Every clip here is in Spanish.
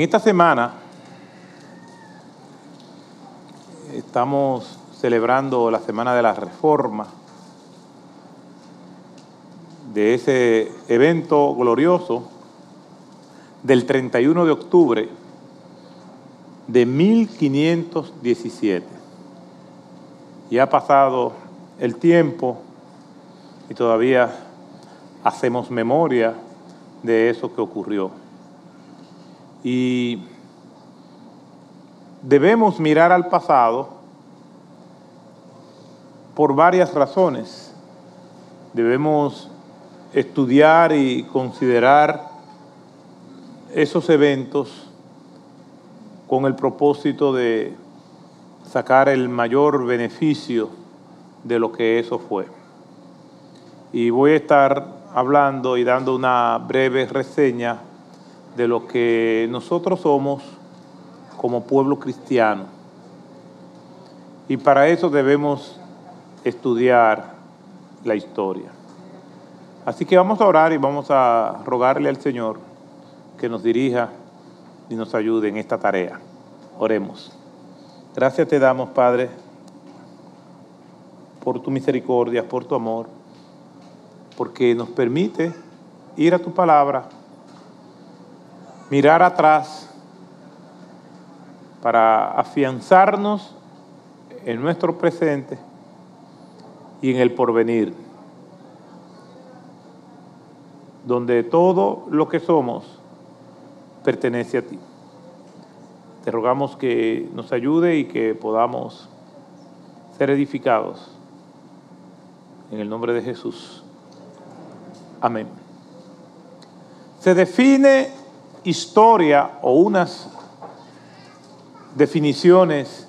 En esta semana estamos celebrando la Semana de la Reforma, de ese evento glorioso del 31 de octubre de 1517. Y ha pasado el tiempo y todavía hacemos memoria de eso que ocurrió. Y debemos mirar al pasado por varias razones. Debemos estudiar y considerar esos eventos con el propósito de sacar el mayor beneficio de lo que eso fue. Y voy a estar hablando y dando una breve reseña de lo que nosotros somos como pueblo cristiano. Y para eso debemos estudiar la historia. Así que vamos a orar y vamos a rogarle al Señor que nos dirija y nos ayude en esta tarea. Oremos. Gracias te damos, Padre, por tu misericordia, por tu amor, porque nos permite ir a tu palabra, mirar atrás para afianzarnos en nuestro presente y en el porvenir, donde todo lo que somos pertenece a ti. Te rogamos que nos ayude y que podamos ser edificados. En el nombre de Jesús. Amén. Se define historia o unas definiciones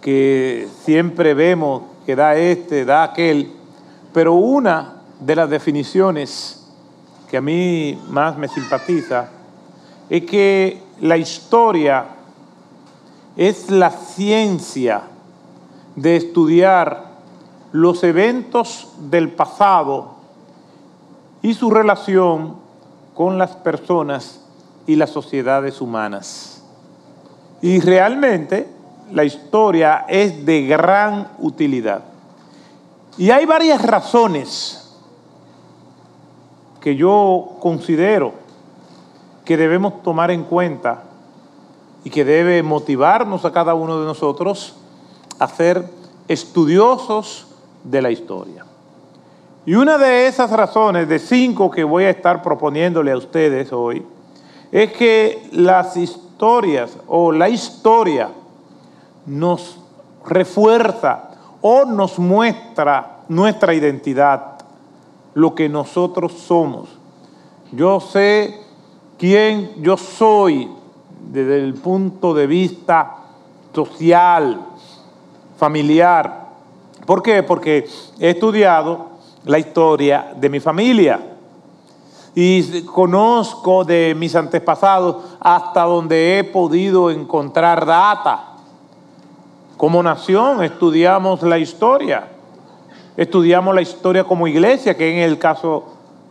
que siempre vemos que da este, da aquel, pero una de las definiciones que a mí más me simpatiza es que la historia es la ciencia de estudiar los eventos del pasado y su relación con las personas y las sociedades humanas. Y realmente la historia es de gran utilidad. Y hay varias razones que yo considero que debemos tomar en cuenta y que debe motivarnos a cada uno de nosotros a ser estudiosos de la historia. Y una de esas razones, de cinco que voy a estar proponiéndole a ustedes hoy, es que las historias o la historia nos refuerza o nos muestra nuestra identidad lo que nosotros somos. Yo sé quién yo soy desde el punto de vista social, familiar. ¿Por qué? Porque he estudiado la historia de mi familia y conozco de mis antepasados hasta donde he podido encontrar data. Como nación estudiamos la historia estudiamos la historia como iglesia, que es el caso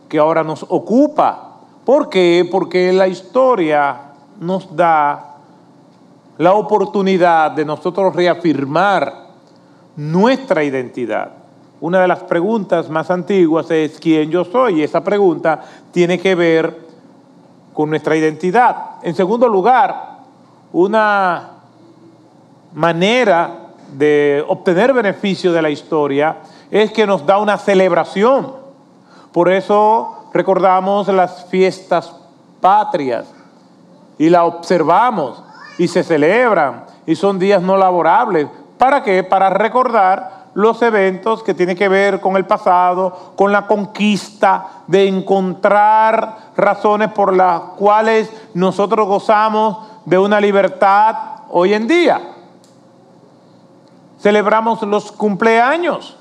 que ahora nos ocupa. ¿Por qué? Porque la historia nos da la oportunidad de nosotros reafirmar nuestra identidad. Una de las preguntas más antiguas es quién yo soy y esa pregunta tiene que ver con nuestra identidad. En segundo lugar, una manera de obtener beneficio de la historia es que nos da una celebración. Por eso recordamos las fiestas patrias y la observamos y se celebran y son días no laborables. ¿Para qué? Para recordar los eventos que tienen que ver con el pasado, con la conquista, de encontrar razones por las cuales nosotros gozamos de una libertad hoy en día. Celebramos los cumpleaños.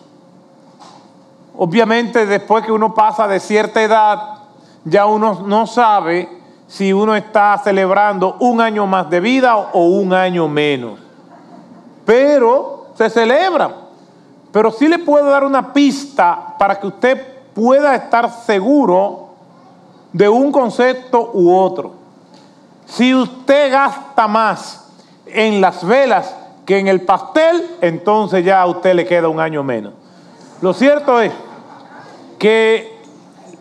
Obviamente después que uno pasa de cierta edad, ya uno no sabe si uno está celebrando un año más de vida o un año menos. Pero se celebra. Pero sí le puedo dar una pista para que usted pueda estar seguro de un concepto u otro. Si usted gasta más en las velas que en el pastel, entonces ya a usted le queda un año menos. Lo cierto es que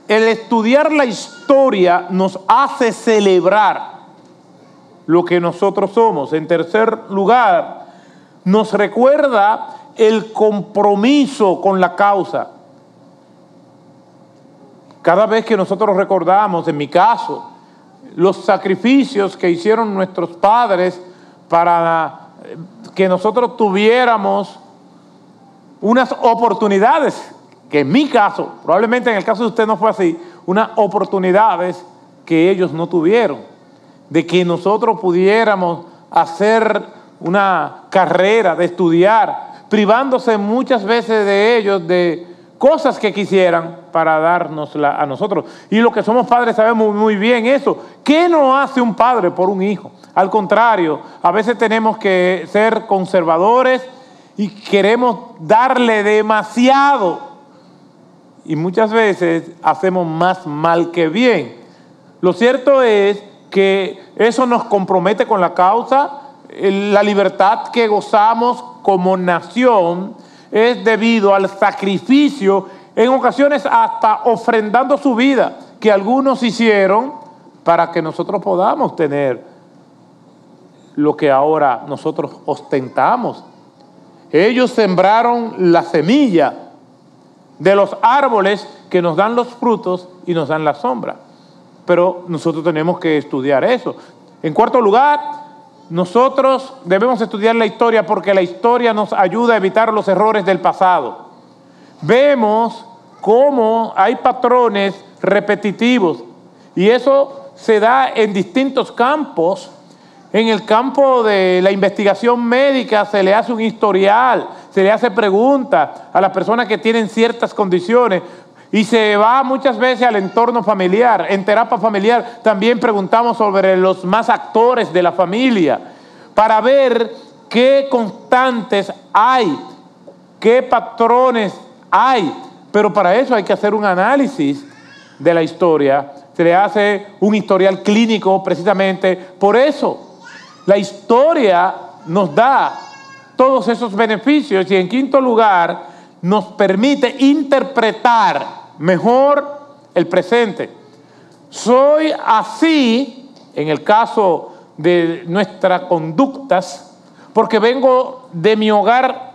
el estudiar la historia nos hace celebrar lo que nosotros somos. En tercer lugar, nos recuerda el compromiso con la causa. Cada vez que nosotros recordamos, en mi caso, los sacrificios que hicieron nuestros padres para que nosotros tuviéramos unas oportunidades, que en mi caso, probablemente en el caso de usted no fue así, unas oportunidades que ellos no tuvieron, de que nosotros pudiéramos hacer una carrera, de estudiar, privándose muchas veces de ellos de cosas que quisieran para dárnosla a nosotros. Y los que somos padres sabemos muy bien eso. ¿Qué no hace un padre por un hijo? Al contrario, a veces tenemos que ser conservadores y queremos darle demasiado. Y muchas veces hacemos más mal que bien. Lo cierto es que eso nos compromete con la causa, la libertad que gozamos como nación es debido al sacrificio, en ocasiones hasta ofrendando su vida, que algunos hicieron para que nosotros podamos tener lo que ahora nosotros ostentamos. Ellos sembraron la semilla de los árboles que nos dan los frutos y nos dan la sombra. Pero nosotros tenemos que estudiar eso. En cuarto lugar, nosotros debemos estudiar la historia porque la historia nos ayuda a evitar los errores del pasado. Vemos cómo hay patrones repetitivos y eso se da en distintos campos. En el campo de la investigación médica se le hace un historial, se le hace preguntas a las personas que tienen ciertas condiciones y se va muchas veces al entorno familiar. En terapia familiar también preguntamos sobre los más actores de la familia para ver qué constantes hay, qué patrones hay. Pero para eso hay que hacer un análisis de la historia. Se le hace un historial clínico precisamente por eso. La historia nos da todos esos beneficios y en quinto lugar nos permite interpretar mejor el presente. Soy así, en el caso de nuestras conductas, porque vengo de mi hogar,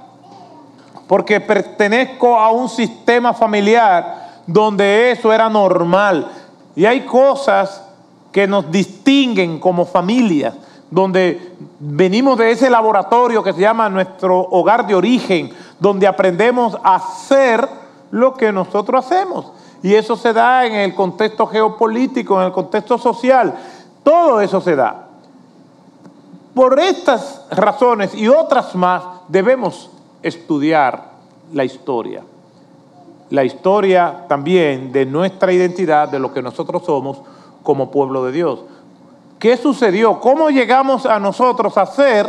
porque pertenezco a un sistema familiar donde eso era normal. Y hay cosas que nos distinguen como familias, donde venimos de ese laboratorio que se llama nuestro hogar de origen, donde aprendemos a hacer lo que nosotros hacemos. Y eso se da en el contexto geopolítico, en el contexto social. Todo eso se da. Por estas razones y otras más debemos estudiar la historia. La historia también de nuestra identidad, de lo que nosotros somos como pueblo de Dios. ¿Qué sucedió? ¿Cómo llegamos a nosotros a ser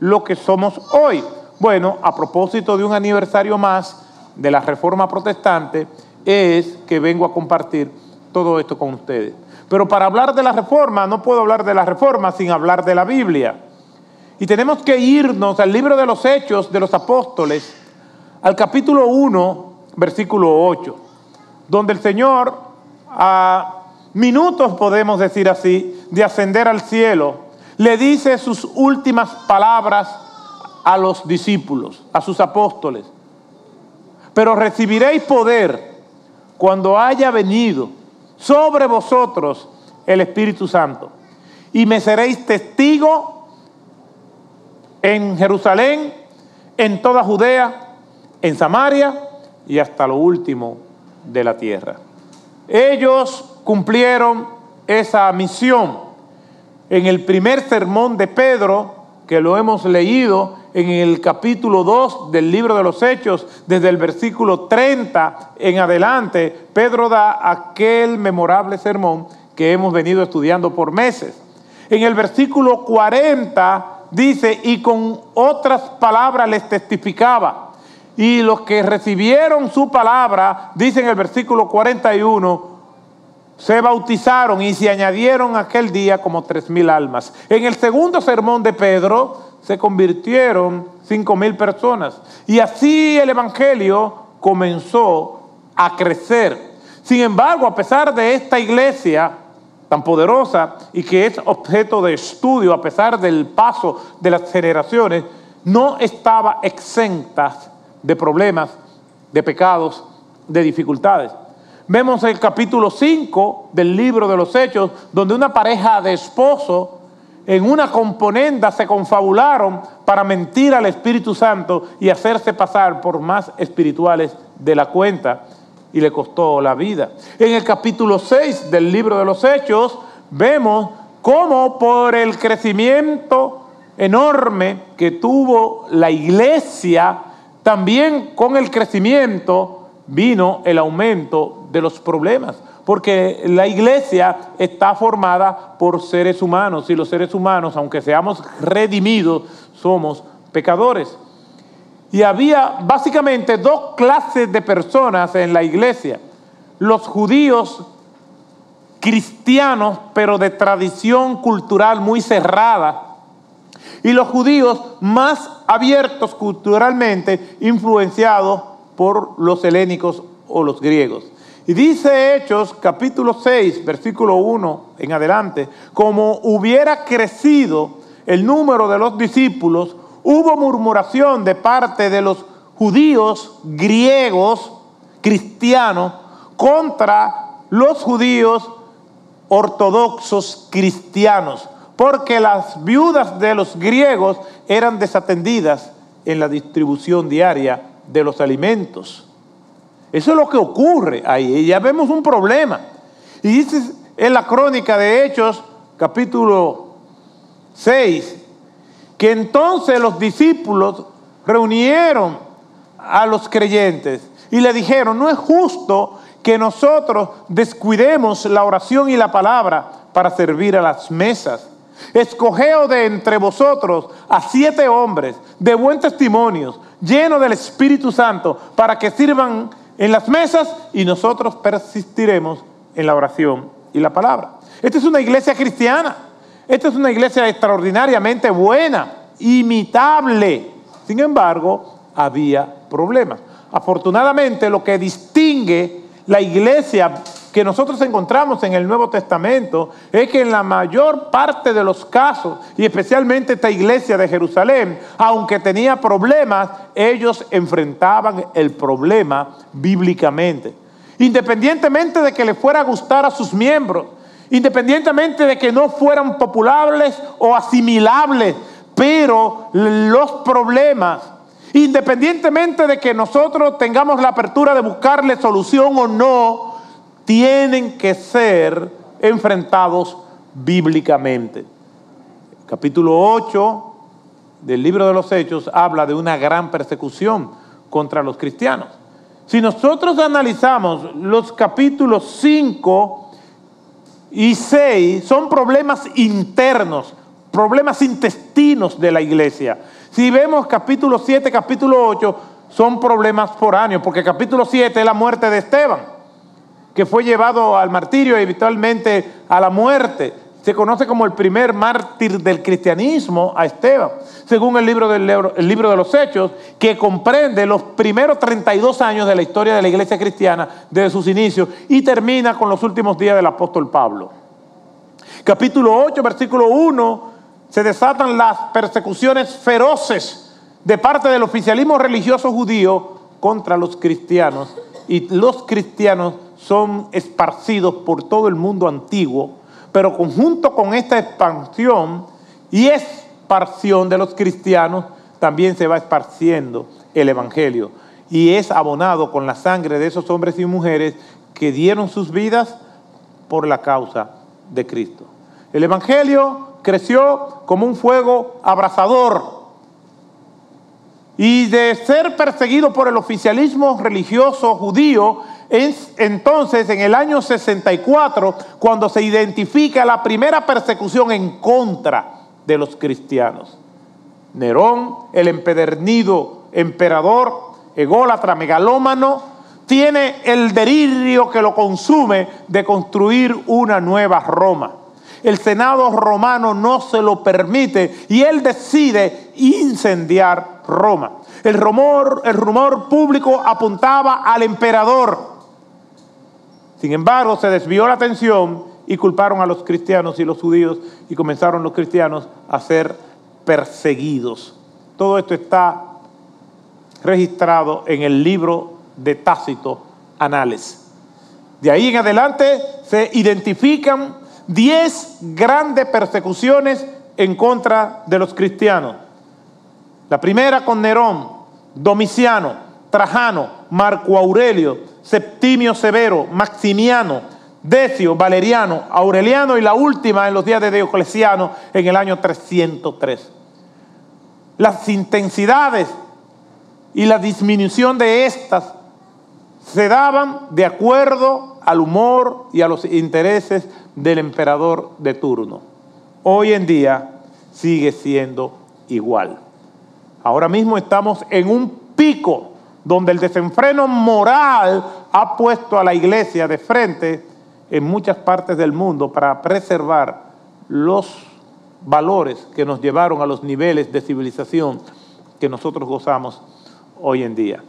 lo que somos hoy? Bueno, a propósito de un aniversario más, de la reforma protestante es que vengo a compartir todo esto con ustedes. Pero para hablar de la reforma, no puedo hablar de la reforma sin hablar de la Biblia. Y tenemos que irnos al libro de los Hechos de los Apóstoles, al capítulo 1, versículo 8, donde el Señor, a minutos podemos decir así, de ascender al cielo, le dice sus últimas palabras a los discípulos, a sus apóstoles pero recibiréis poder cuando haya venido sobre vosotros el Espíritu Santo. Y me seréis testigo en Jerusalén, en toda Judea, en Samaria y hasta lo último de la tierra. Ellos cumplieron esa misión. En el primer sermón de Pedro, que lo hemos leído, en el capítulo 2 del libro de los Hechos, desde el versículo 30 en adelante, Pedro da aquel memorable sermón que hemos venido estudiando por meses. En el versículo 40 dice, y con otras palabras les testificaba. Y los que recibieron su palabra, dice en el versículo 41, se bautizaron y se añadieron aquel día como tres mil almas. En el segundo sermón de Pedro se convirtieron cinco mil personas. Y así el Evangelio comenzó a crecer. Sin embargo, a pesar de esta iglesia tan poderosa y que es objeto de estudio a pesar del paso de las generaciones, no estaba exenta de problemas, de pecados, de dificultades. Vemos el capítulo 5 del libro de los Hechos, donde una pareja de esposos en una componenda se confabularon para mentir al Espíritu Santo y hacerse pasar por más espirituales de la cuenta y le costó la vida. En el capítulo 6 del libro de los Hechos vemos cómo por el crecimiento enorme que tuvo la iglesia, también con el crecimiento vino el aumento de los problemas, porque la iglesia está formada por seres humanos y los seres humanos, aunque seamos redimidos, somos pecadores. Y había básicamente dos clases de personas en la iglesia. Los judíos cristianos, pero de tradición cultural muy cerrada, y los judíos más abiertos culturalmente, influenciados por los helénicos o los griegos. Y dice Hechos capítulo 6, versículo 1 en adelante, como hubiera crecido el número de los discípulos, hubo murmuración de parte de los judíos griegos, cristianos, contra los judíos ortodoxos cristianos, porque las viudas de los griegos eran desatendidas en la distribución diaria de los alimentos. Eso es lo que ocurre ahí. Y ya vemos un problema. Y dice en la crónica de Hechos, capítulo 6, que entonces los discípulos reunieron a los creyentes y le dijeron, no es justo que nosotros descuidemos la oración y la palabra para servir a las mesas. Escogeo de entre vosotros a siete hombres de buen testimonio, llenos del Espíritu Santo, para que sirvan en las mesas y nosotros persistiremos en la oración y la palabra. Esta es una iglesia cristiana. Esta es una iglesia extraordinariamente buena, imitable. Sin embargo, había problemas. Afortunadamente, lo que distingue la iglesia que nosotros encontramos en el Nuevo Testamento es que en la mayor parte de los casos, y especialmente esta iglesia de Jerusalén, aunque tenía problemas, ellos enfrentaban el problema bíblicamente. Independientemente de que le fuera a gustar a sus miembros, independientemente de que no fueran populares o asimilables, pero los problemas, independientemente de que nosotros tengamos la apertura de buscarle solución o no, tienen que ser enfrentados bíblicamente. capítulo 8 del libro de los Hechos habla de una gran persecución contra los cristianos. Si nosotros analizamos los capítulos 5 y 6, son problemas internos, problemas intestinos de la iglesia. Si vemos capítulo 7, capítulo 8, son problemas foráneos, porque capítulo 7 es la muerte de Esteban que fue llevado al martirio y eventualmente a la muerte. Se conoce como el primer mártir del cristianismo a Esteban, según el libro, del, el libro de los Hechos, que comprende los primeros 32 años de la historia de la iglesia cristiana desde sus inicios y termina con los últimos días del apóstol Pablo. Capítulo 8, versículo 1, se desatan las persecuciones feroces de parte del oficialismo religioso judío contra los cristianos y los cristianos son esparcidos por todo el mundo antiguo, pero conjunto con esta expansión y esparción de los cristianos, también se va esparciendo el Evangelio y es abonado con la sangre de esos hombres y mujeres que dieron sus vidas por la causa de Cristo. El Evangelio creció como un fuego abrasador y de ser perseguido por el oficialismo religioso judío, entonces en el año 64 cuando se identifica la primera persecución en contra de los cristianos. Nerón, el empedernido emperador, ególatra, megalómano, tiene el delirio que lo consume de construir una nueva Roma. El Senado romano no se lo permite y él decide incendiar Roma. El rumor, el rumor público apuntaba al emperador. Sin embargo, se desvió la atención y culparon a los cristianos y los judíos y comenzaron los cristianos a ser perseguidos. Todo esto está registrado en el libro de Tácito, Anales. De ahí en adelante se identifican 10 grandes persecuciones en contra de los cristianos. La primera con Nerón, Domiciano, Trajano, Marco Aurelio, Septimio Severo, Maximiano, Decio, Valeriano, Aureliano y la última en los días de Diocleciano en el año 303. Las intensidades y la disminución de estas se daban de acuerdo al humor y a los intereses del emperador de turno. Hoy en día sigue siendo igual. Ahora mismo estamos en un pico donde el desenfreno moral ha puesto a la iglesia de frente en muchas partes del mundo para preservar los valores que nos llevaron a los niveles de civilización que nosotros gozamos hoy en día.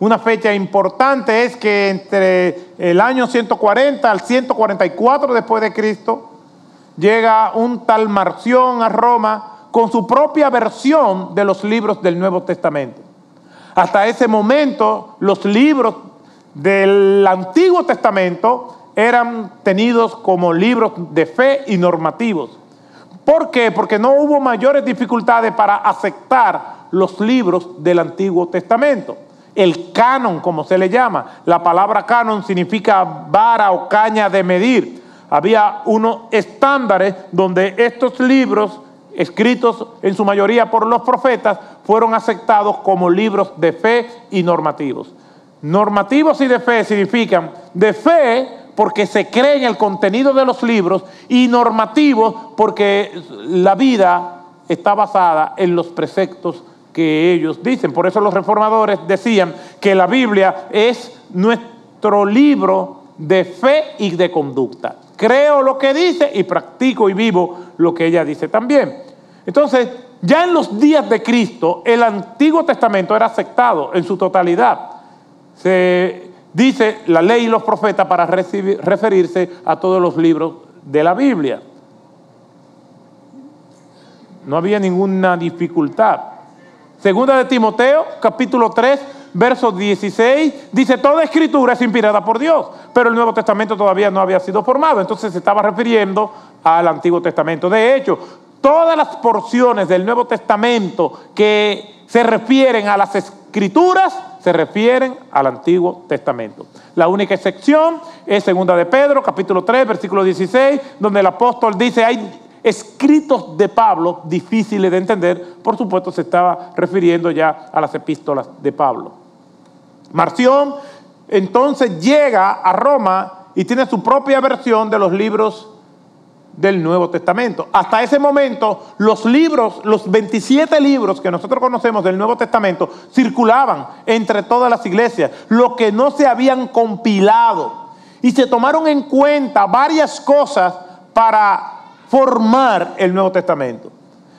Una fecha importante es que entre el año 140 al 144 después de Cristo llega un tal Marción a Roma con su propia versión de los libros del Nuevo Testamento. Hasta ese momento los libros del Antiguo Testamento eran tenidos como libros de fe y normativos. ¿Por qué? Porque no hubo mayores dificultades para aceptar los libros del Antiguo Testamento el canon, como se le llama. La palabra canon significa vara o caña de medir. Había unos estándares donde estos libros, escritos en su mayoría por los profetas, fueron aceptados como libros de fe y normativos. Normativos y de fe significan de fe porque se cree en el contenido de los libros y normativos porque la vida está basada en los preceptos que ellos dicen. Por eso los reformadores decían que la Biblia es nuestro libro de fe y de conducta. Creo lo que dice y practico y vivo lo que ella dice también. Entonces, ya en los días de Cristo, el Antiguo Testamento era aceptado en su totalidad. Se dice la ley y los profetas para referirse a todos los libros de la Biblia. No había ninguna dificultad. Segunda de Timoteo, capítulo 3, verso 16, dice, toda escritura es inspirada por Dios, pero el Nuevo Testamento todavía no había sido formado, entonces se estaba refiriendo al Antiguo Testamento. De hecho, todas las porciones del Nuevo Testamento que se refieren a las escrituras se refieren al Antiguo Testamento. La única excepción es segunda de Pedro, capítulo 3, versículo 16, donde el apóstol dice, hay escritos de Pablo difíciles de entender, por supuesto se estaba refiriendo ya a las epístolas de Pablo. Marción entonces llega a Roma y tiene su propia versión de los libros del Nuevo Testamento. Hasta ese momento, los libros, los 27 libros que nosotros conocemos del Nuevo Testamento, circulaban entre todas las iglesias, lo que no se habían compilado. Y se tomaron en cuenta varias cosas para formar el Nuevo Testamento.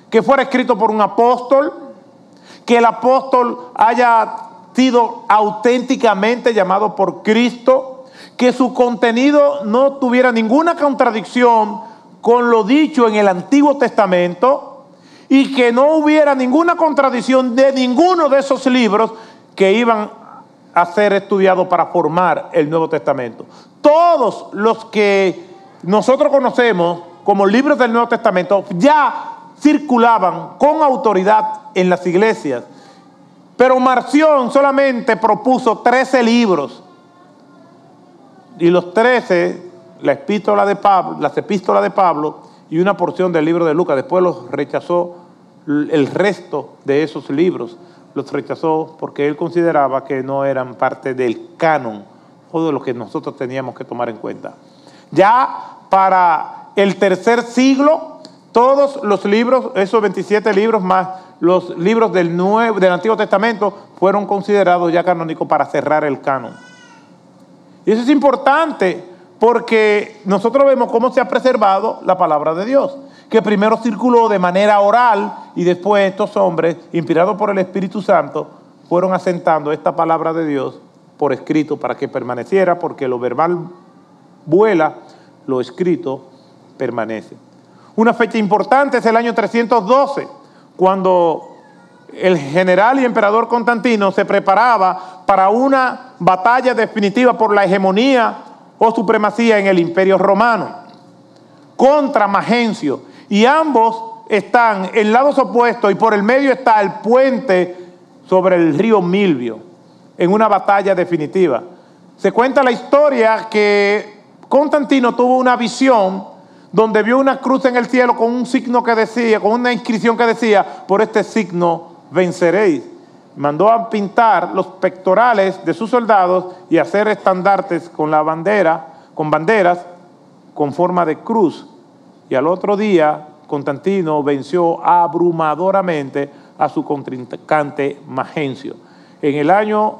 Que fuera escrito por un apóstol, que el apóstol haya sido auténticamente llamado por Cristo, que su contenido no tuviera ninguna contradicción con lo dicho en el Antiguo Testamento y que no hubiera ninguna contradicción de ninguno de esos libros que iban a ser estudiados para formar el Nuevo Testamento. Todos los que nosotros conocemos como libros del Nuevo Testamento ya circulaban con autoridad en las iglesias. Pero Marción solamente propuso 13 libros. Y los 13, la epístola de Pablo, las epístolas de Pablo y una porción del libro de Lucas. Después los rechazó el resto de esos libros. Los rechazó porque él consideraba que no eran parte del canon o de lo que nosotros teníamos que tomar en cuenta. Ya para el tercer siglo, todos los libros, esos 27 libros más los libros del, Nuevo, del Antiguo Testamento, fueron considerados ya canónicos para cerrar el canon. Y eso es importante porque nosotros vemos cómo se ha preservado la palabra de Dios, que primero circuló de manera oral y después estos hombres, inspirados por el Espíritu Santo, fueron asentando esta palabra de Dios por escrito para que permaneciera, porque lo verbal vuela, lo escrito permanece. Una fecha importante es el año 312, cuando el general y emperador Constantino se preparaba para una batalla definitiva por la hegemonía o supremacía en el imperio romano contra Magencio. Y ambos están en lados opuestos y por el medio está el puente sobre el río Milvio en una batalla definitiva. Se cuenta la historia que Constantino tuvo una visión donde vio una cruz en el cielo con un signo que decía, con una inscripción que decía, por este signo venceréis. Mandó a pintar los pectorales de sus soldados y hacer estandartes con la bandera, con banderas con forma de cruz. Y al otro día, Constantino venció abrumadoramente a su contrincante Magencio. En el año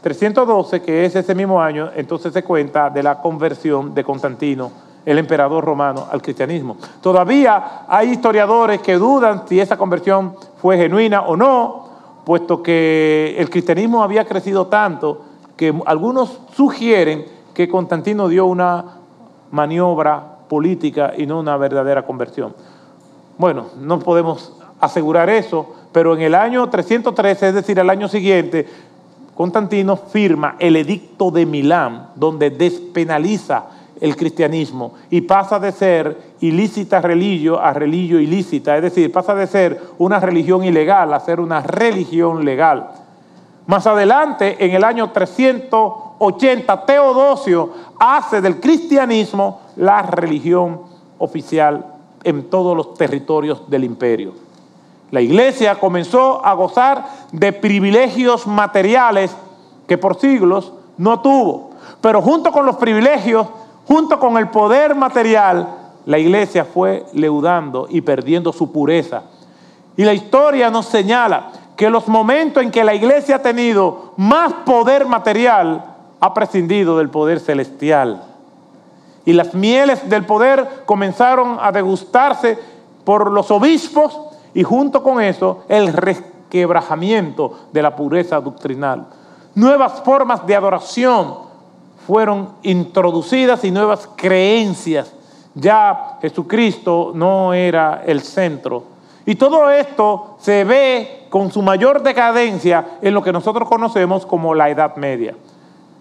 312, que es ese mismo año, entonces se cuenta de la conversión de Constantino, el emperador romano, al cristianismo. Todavía hay historiadores que dudan si esa conversión fue genuina o no, puesto que el cristianismo había crecido tanto que algunos sugieren que Constantino dio una maniobra política y no una verdadera conversión. Bueno, no podemos asegurar eso, pero en el año 313, es decir, el año siguiente, Constantino firma el edicto de Milán, donde despenaliza el cristianismo y pasa de ser ilícita religio a religio ilícita, es decir, pasa de ser una religión ilegal a ser una religión legal. Más adelante, en el año 380, Teodosio hace del cristianismo la religión oficial en todos los territorios del imperio. La iglesia comenzó a gozar de privilegios materiales que por siglos no tuvo. Pero junto con los privilegios, junto con el poder material, la iglesia fue leudando y perdiendo su pureza. Y la historia nos señala que los momentos en que la iglesia ha tenido más poder material, ha prescindido del poder celestial. Y las mieles del poder comenzaron a degustarse por los obispos y junto con eso el resquebrajamiento de la pureza doctrinal. Nuevas formas de adoración fueron introducidas y nuevas creencias. Ya Jesucristo no era el centro. Y todo esto se ve con su mayor decadencia en lo que nosotros conocemos como la Edad Media.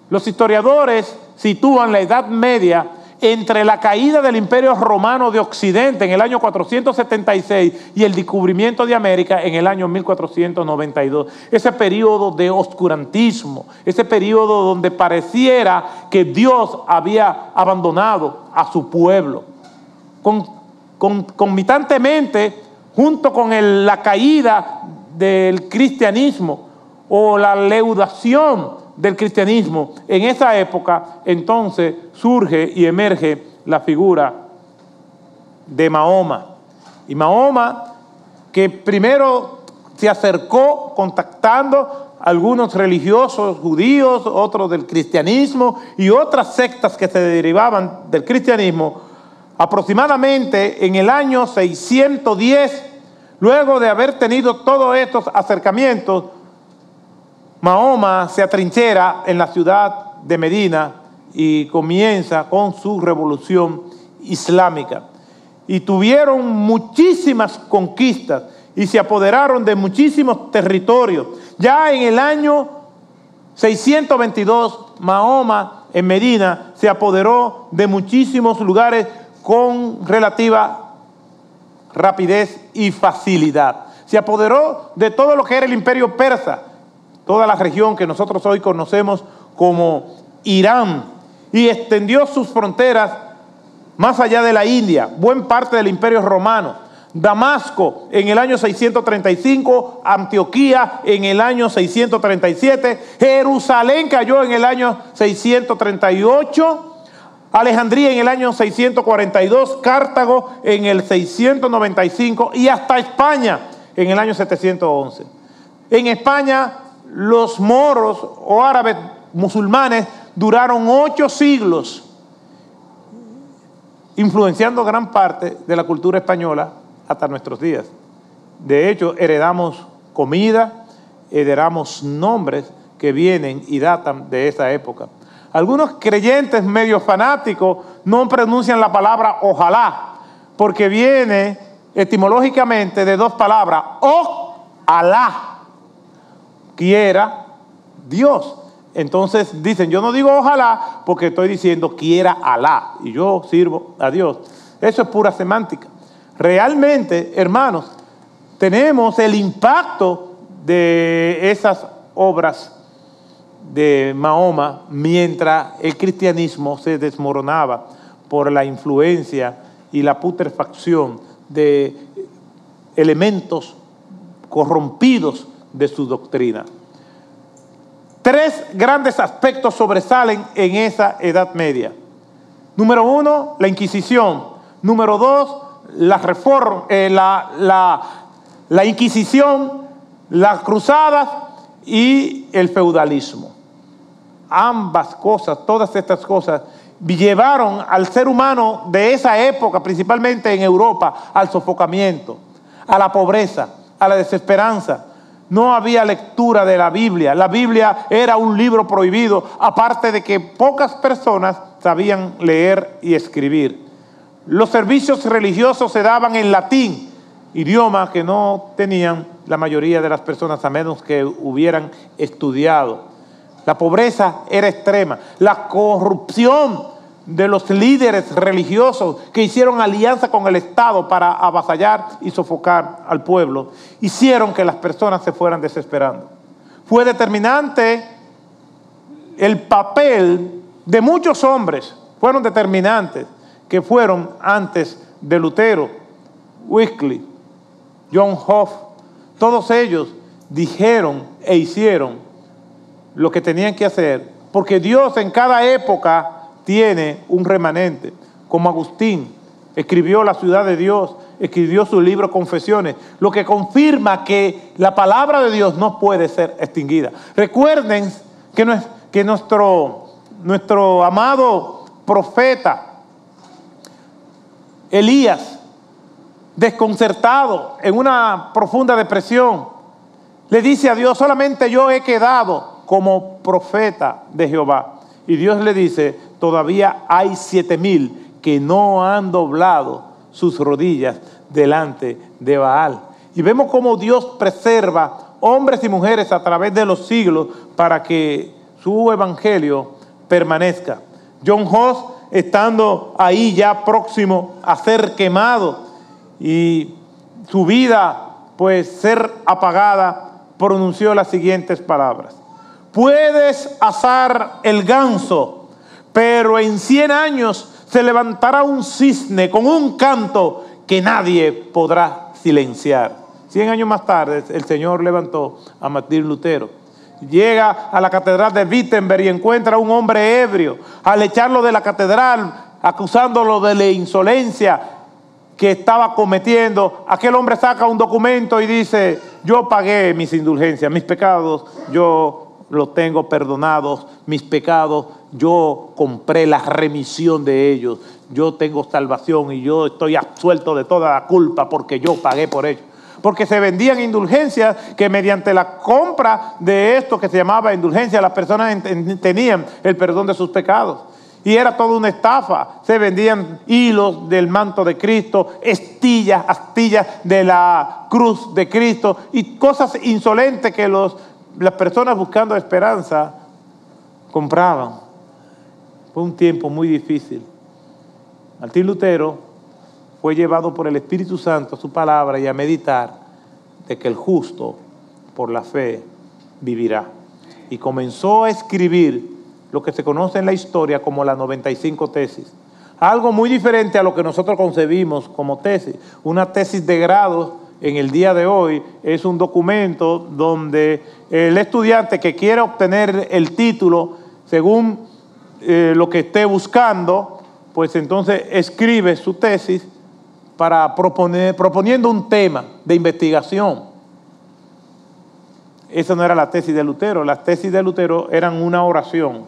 Los historiadores sitúan la Edad Media entre la caída del imperio romano de Occidente en el año 476 y el descubrimiento de América en el año 1492. Ese periodo de oscurantismo, ese periodo donde pareciera que Dios había abandonado a su pueblo. Con, junto con la caída del cristianismo o la leudación del cristianismo, en esa época entonces surge y emerge la figura de Mahoma. Y Mahoma, que primero se acercó contactando a algunos religiosos judíos, otros del cristianismo y otras sectas que se derivaban del cristianismo, aproximadamente en el año 610, luego de haber tenido todos estos acercamientos, Mahoma se atrinchera en la ciudad de Medina y comienza con su revolución islámica. Y tuvieron muchísimas conquistas y se apoderaron de muchísimos territorios. Ya en el año 622, Mahoma en Medina se apoderó de muchísimos lugares con relativa rapidez y facilidad. Se apoderó de todo lo que era el imperio persa, toda la región que nosotros hoy conocemos como Irán, y extendió sus fronteras más allá de la India, buen parte del imperio romano. Damasco en el año 635, Antioquía en el año 637, Jerusalén cayó en el año 638, Alejandría en el año 642, Cartago en el 695 y hasta España en el año 711. En España los moros o árabes musulmanes duraron ocho siglos, influenciando gran parte de la cultura española hasta nuestros días. De hecho, heredamos comida, heredamos nombres que vienen y datan de esa época. Algunos creyentes medio fanáticos no pronuncian la palabra ojalá, porque viene etimológicamente de dos palabras, o alá, quiera Dios. Entonces dicen, yo no digo ojalá porque estoy diciendo quiera Alá y yo sirvo a Dios. Eso es pura semántica. Realmente, hermanos, tenemos el impacto de esas obras de Mahoma mientras el cristianismo se desmoronaba por la influencia y la putrefacción de elementos corrompidos de su doctrina. Tres grandes aspectos sobresalen en esa Edad Media. Número uno, la Inquisición. Número dos, la reforma, eh, la, la, la Inquisición, las cruzadas y el feudalismo. Ambas cosas, todas estas cosas, llevaron al ser humano de esa época, principalmente en Europa, al sofocamiento, a la pobreza, a la desesperanza. No había lectura de la Biblia. La Biblia era un libro prohibido, aparte de que pocas personas sabían leer y escribir. Los servicios religiosos se daban en latín, idioma que no tenían la mayoría de las personas a menos que hubieran estudiado. La pobreza era extrema. La corrupción de los líderes religiosos que hicieron alianza con el Estado para avasallar y sofocar al pueblo, hicieron que las personas se fueran desesperando. Fue determinante el papel de muchos hombres, fueron determinantes, que fueron antes de Lutero, Wycliffe, John Hoff, todos ellos dijeron e hicieron lo que tenían que hacer, porque Dios en cada época tiene un remanente, como Agustín escribió La ciudad de Dios, escribió su libro Confesiones, lo que confirma que la palabra de Dios no puede ser extinguida. Recuerden que, es, nuestro, nuestro amado profeta Elías, desconcertado, en una profunda depresión, le dice a Dios, solamente yo he quedado como profeta de Jehová. Y Dios le dice, todavía hay siete mil que no han doblado sus rodillas delante de Baal. Y vemos cómo Dios preserva hombres y mujeres a través de los siglos para que su evangelio permanezca. John Hoss, estando ahí ya próximo a ser quemado y su vida pues ser apagada, pronunció las siguientes palabras. Puedes asar el ganso pero en 100 años se levantará un cisne con un canto que nadie podrá silenciar. 100 años más tarde el Señor levantó a Martín Lutero. Llega a la catedral de Wittenberg y encuentra a un hombre ebrio. Al echarlo de la catedral, acusándolo de la insolencia que estaba cometiendo, aquel hombre saca un documento y dice, yo pagué mis indulgencias, mis pecados, yo los tengo perdonados, mis pecados, yo compré la remisión de ellos, yo tengo salvación y yo estoy absuelto de toda la culpa porque yo pagué por ellos. Porque se vendían indulgencias que mediante la compra de esto que se llamaba indulgencia, las personas tenían el perdón de sus pecados. Y era toda una estafa. Se vendían hilos del manto de Cristo, estillas, astillas de la cruz de Cristo y cosas insolentes que los las personas buscando esperanza compraban. Fue un tiempo muy difícil. Martín Lutero fue llevado por el Espíritu Santo a su palabra y a meditar de que el justo por la fe vivirá. Y comenzó a escribir lo que se conoce en la historia como la 95 tesis. Algo muy diferente a lo que nosotros concebimos como tesis. Una tesis de grado en el día de hoy es un documento donde el estudiante que quiere obtener el título según eh, lo que esté buscando, pues entonces escribe su tesis para proponer, proponiendo un tema de investigación. Esa no era la tesis de Lutero, las tesis de Lutero eran una oración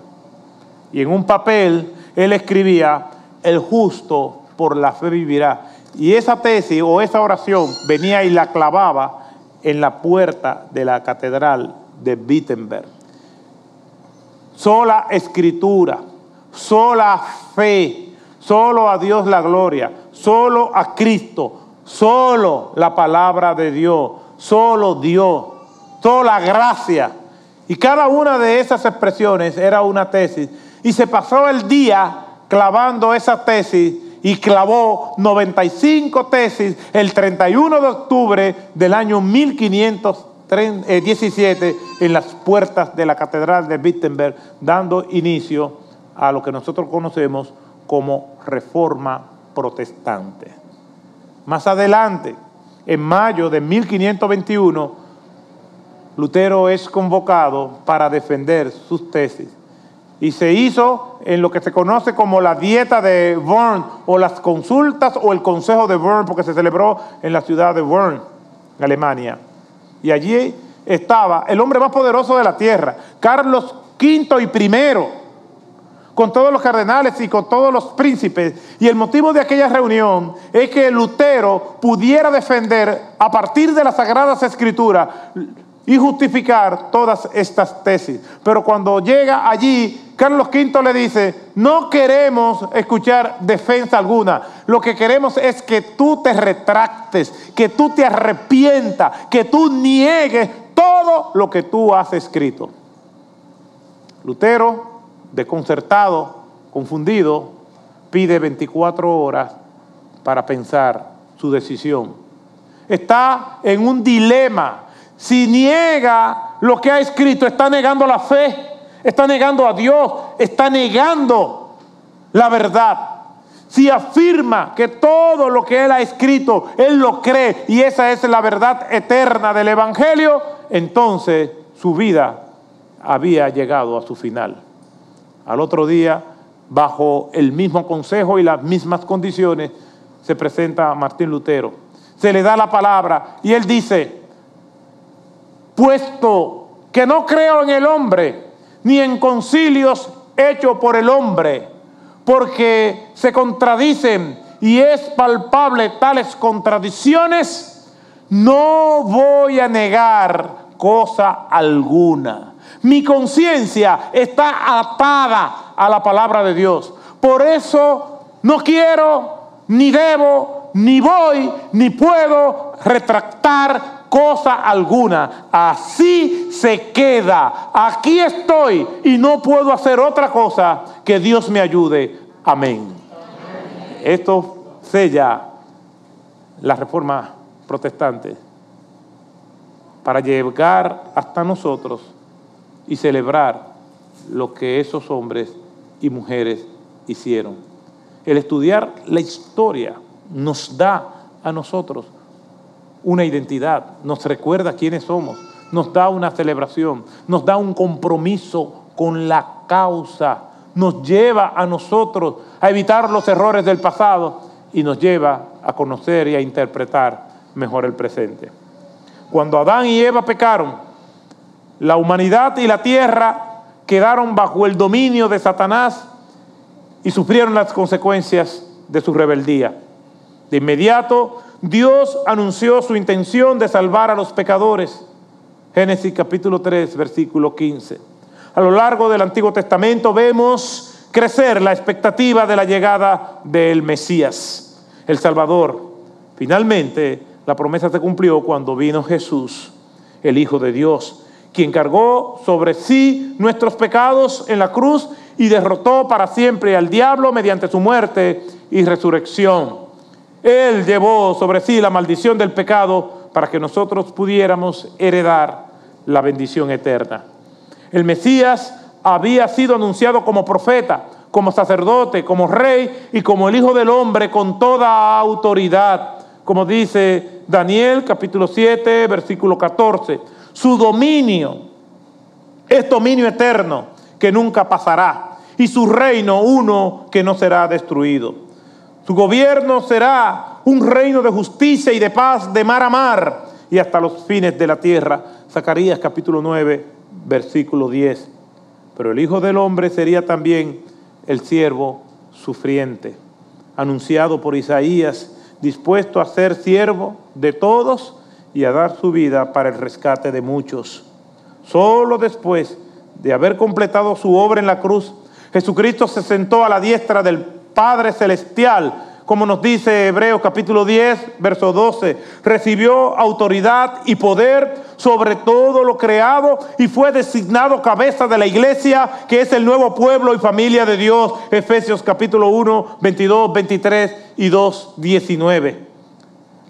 Y en un papel él escribía, el justo por la fe vivirá. Y esa tesis o esa oración venía y la clavaba en la puerta de la catedral de Wittenberg. Sola escritura, sola fe, solo a Dios la gloria, solo a Cristo, solo la palabra de Dios, solo Dios, sola gracia. Y cada una de esas expresiones era una tesis. Y se pasó el día clavando esa tesis y clavó 95 tesis el 31 de octubre del año 1517 en las puertas de la Catedral de Wittenberg, dando inicio a lo que nosotros conocemos como reforma protestante. Más adelante, en mayo de 1521, Lutero es convocado para defender sus tesis y se hizo en lo que se conoce como la dieta de Worms o las consultas o el consejo de Worms porque se celebró en la ciudad de Worms, Alemania. Y allí estaba el hombre más poderoso de la tierra, Carlos V y primero, con todos los cardenales y con todos los príncipes. Y el motivo de aquella reunión es que Lutero pudiera defender a partir de las Sagradas Escrituras y justificar todas estas tesis. Pero cuando llega allí, Carlos V le dice, no queremos escuchar defensa alguna, lo que queremos es que tú te retractes, que tú te arrepientas, que tú niegues todo lo que tú has escrito. Lutero, desconcertado, confundido, pide 24 horas para pensar su decisión. Está en un dilema si niega lo que ha escrito, está negando la fe, está negando a Dios, está negando la verdad. Si afirma que todo lo que él ha escrito, él lo cree y esa es la verdad eterna del Evangelio, entonces su vida había llegado a su final. Al otro día, bajo el mismo consejo y las mismas condiciones, se presenta a Martín Lutero. Se le da la palabra y él dice, puesto que no creo en el hombre, ni en concilios hechos por el hombre, porque se contradicen y es palpable tales contradicciones, no voy a negar cosa alguna. Mi conciencia está atada a la palabra de Dios. Por eso no quiero, ni debo, ni voy, ni puedo retractar cosa alguna. Así se queda. Aquí estoy y no puedo hacer otra cosa que Dios me ayude. Amén. Esto sella la reforma protestante para llegar hasta nosotros y celebrar lo que esos hombres y mujeres hicieron. El estudiar la historia nos da a nosotros una identidad, nos recuerda quiénes somos, nos da una celebración, nos da un compromiso con la causa, nos lleva a nosotros a evitar los errores del pasado y nos lleva a conocer y a interpretar mejor el presente. Cuando Adán y Eva pecaron, la humanidad y la tierra quedaron bajo el dominio de Satanás y sufrieron las consecuencias de su rebeldía. De inmediato Dios anunció su intención de salvar a los pecadores. Génesis capítulo 3, versículo 15. A lo largo del Antiguo Testamento vemos crecer la expectativa de la llegada del Mesías, el Salvador. Finalmente, la promesa se cumplió cuando vino Jesús, el Hijo de Dios, quien cargó sobre sí nuestros pecados en la cruz y derrotó para siempre al diablo mediante su muerte y resurrección. Él llevó sobre sí la maldición del pecado para que nosotros pudiéramos heredar la bendición eterna. El Mesías había sido anunciado como profeta, como sacerdote, como rey y como el Hijo del Hombre con toda autoridad, como dice Daniel capítulo 7, versículo 14. Su dominio es dominio eterno que nunca pasará y su reino uno que no será destruido. Su gobierno será un reino de justicia y de paz de mar a mar y hasta los fines de la tierra. Zacarías capítulo 9, versículo 10. pero el Hijo del Hombre sería también el siervo sufriente, anunciado por Isaías, dispuesto a ser siervo de todos y a dar su vida para el rescate de muchos. Solo después de haber completado su obra en la cruz, Jesucristo se sentó a la diestra del Padre Celestial, como nos dice Hebreos capítulo 10, verso 12, recibió autoridad y poder sobre todo lo creado y fue designado cabeza de la iglesia, que es el nuevo pueblo y familia de Dios, Efesios capítulo 1, 22, 23 y 2, 19.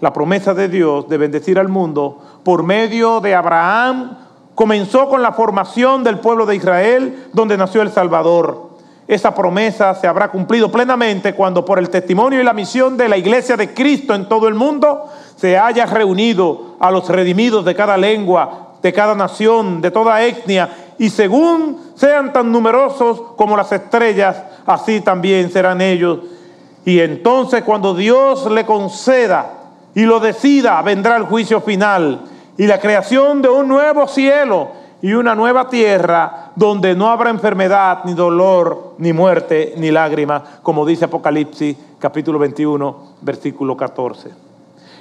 La promesa de Dios de bendecir al mundo por medio de Abraham comenzó con la formación del pueblo de Israel, donde nació el Salvador esa promesa se habrá cumplido plenamente cuando por el testimonio y la misión de la iglesia de Cristo en todo el mundo se haya reunido a los redimidos de cada lengua, de cada nación, de toda etnia, y según sean tan numerosos como las estrellas, así también serán ellos. Y entonces cuando Dios le conceda y lo decida, vendrá el juicio final y la creación de un nuevo cielo y una nueva tierra donde no habrá enfermedad, ni dolor, ni muerte, ni lágrima, como dice Apocalipsis capítulo 21, versículo 14.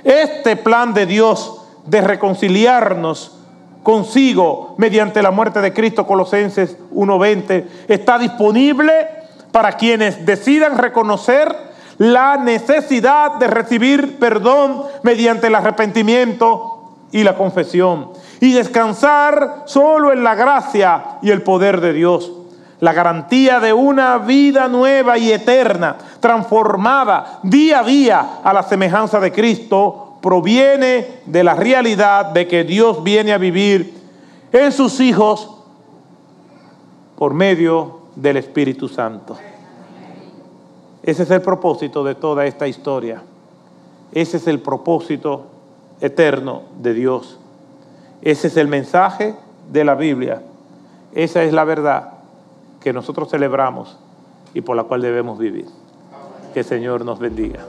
Este plan de Dios de reconciliarnos consigo mediante la muerte de Cristo, Colosenses 1:20, está disponible para quienes decidan reconocer la necesidad de recibir perdón mediante el arrepentimiento y la confesión y descansar solo en la gracia y el poder de Dios. La garantía de una vida nueva y eterna, transformada día a día a la semejanza de Cristo, proviene de la realidad de que Dios viene a vivir en sus hijos por medio del Espíritu Santo. Ese es el propósito de toda esta historia. Ese es el propósito eterno de Dios. Ese es el mensaje de la Biblia. Esa es la verdad que nosotros celebramos y por la cual debemos vivir. Que el Señor nos bendiga.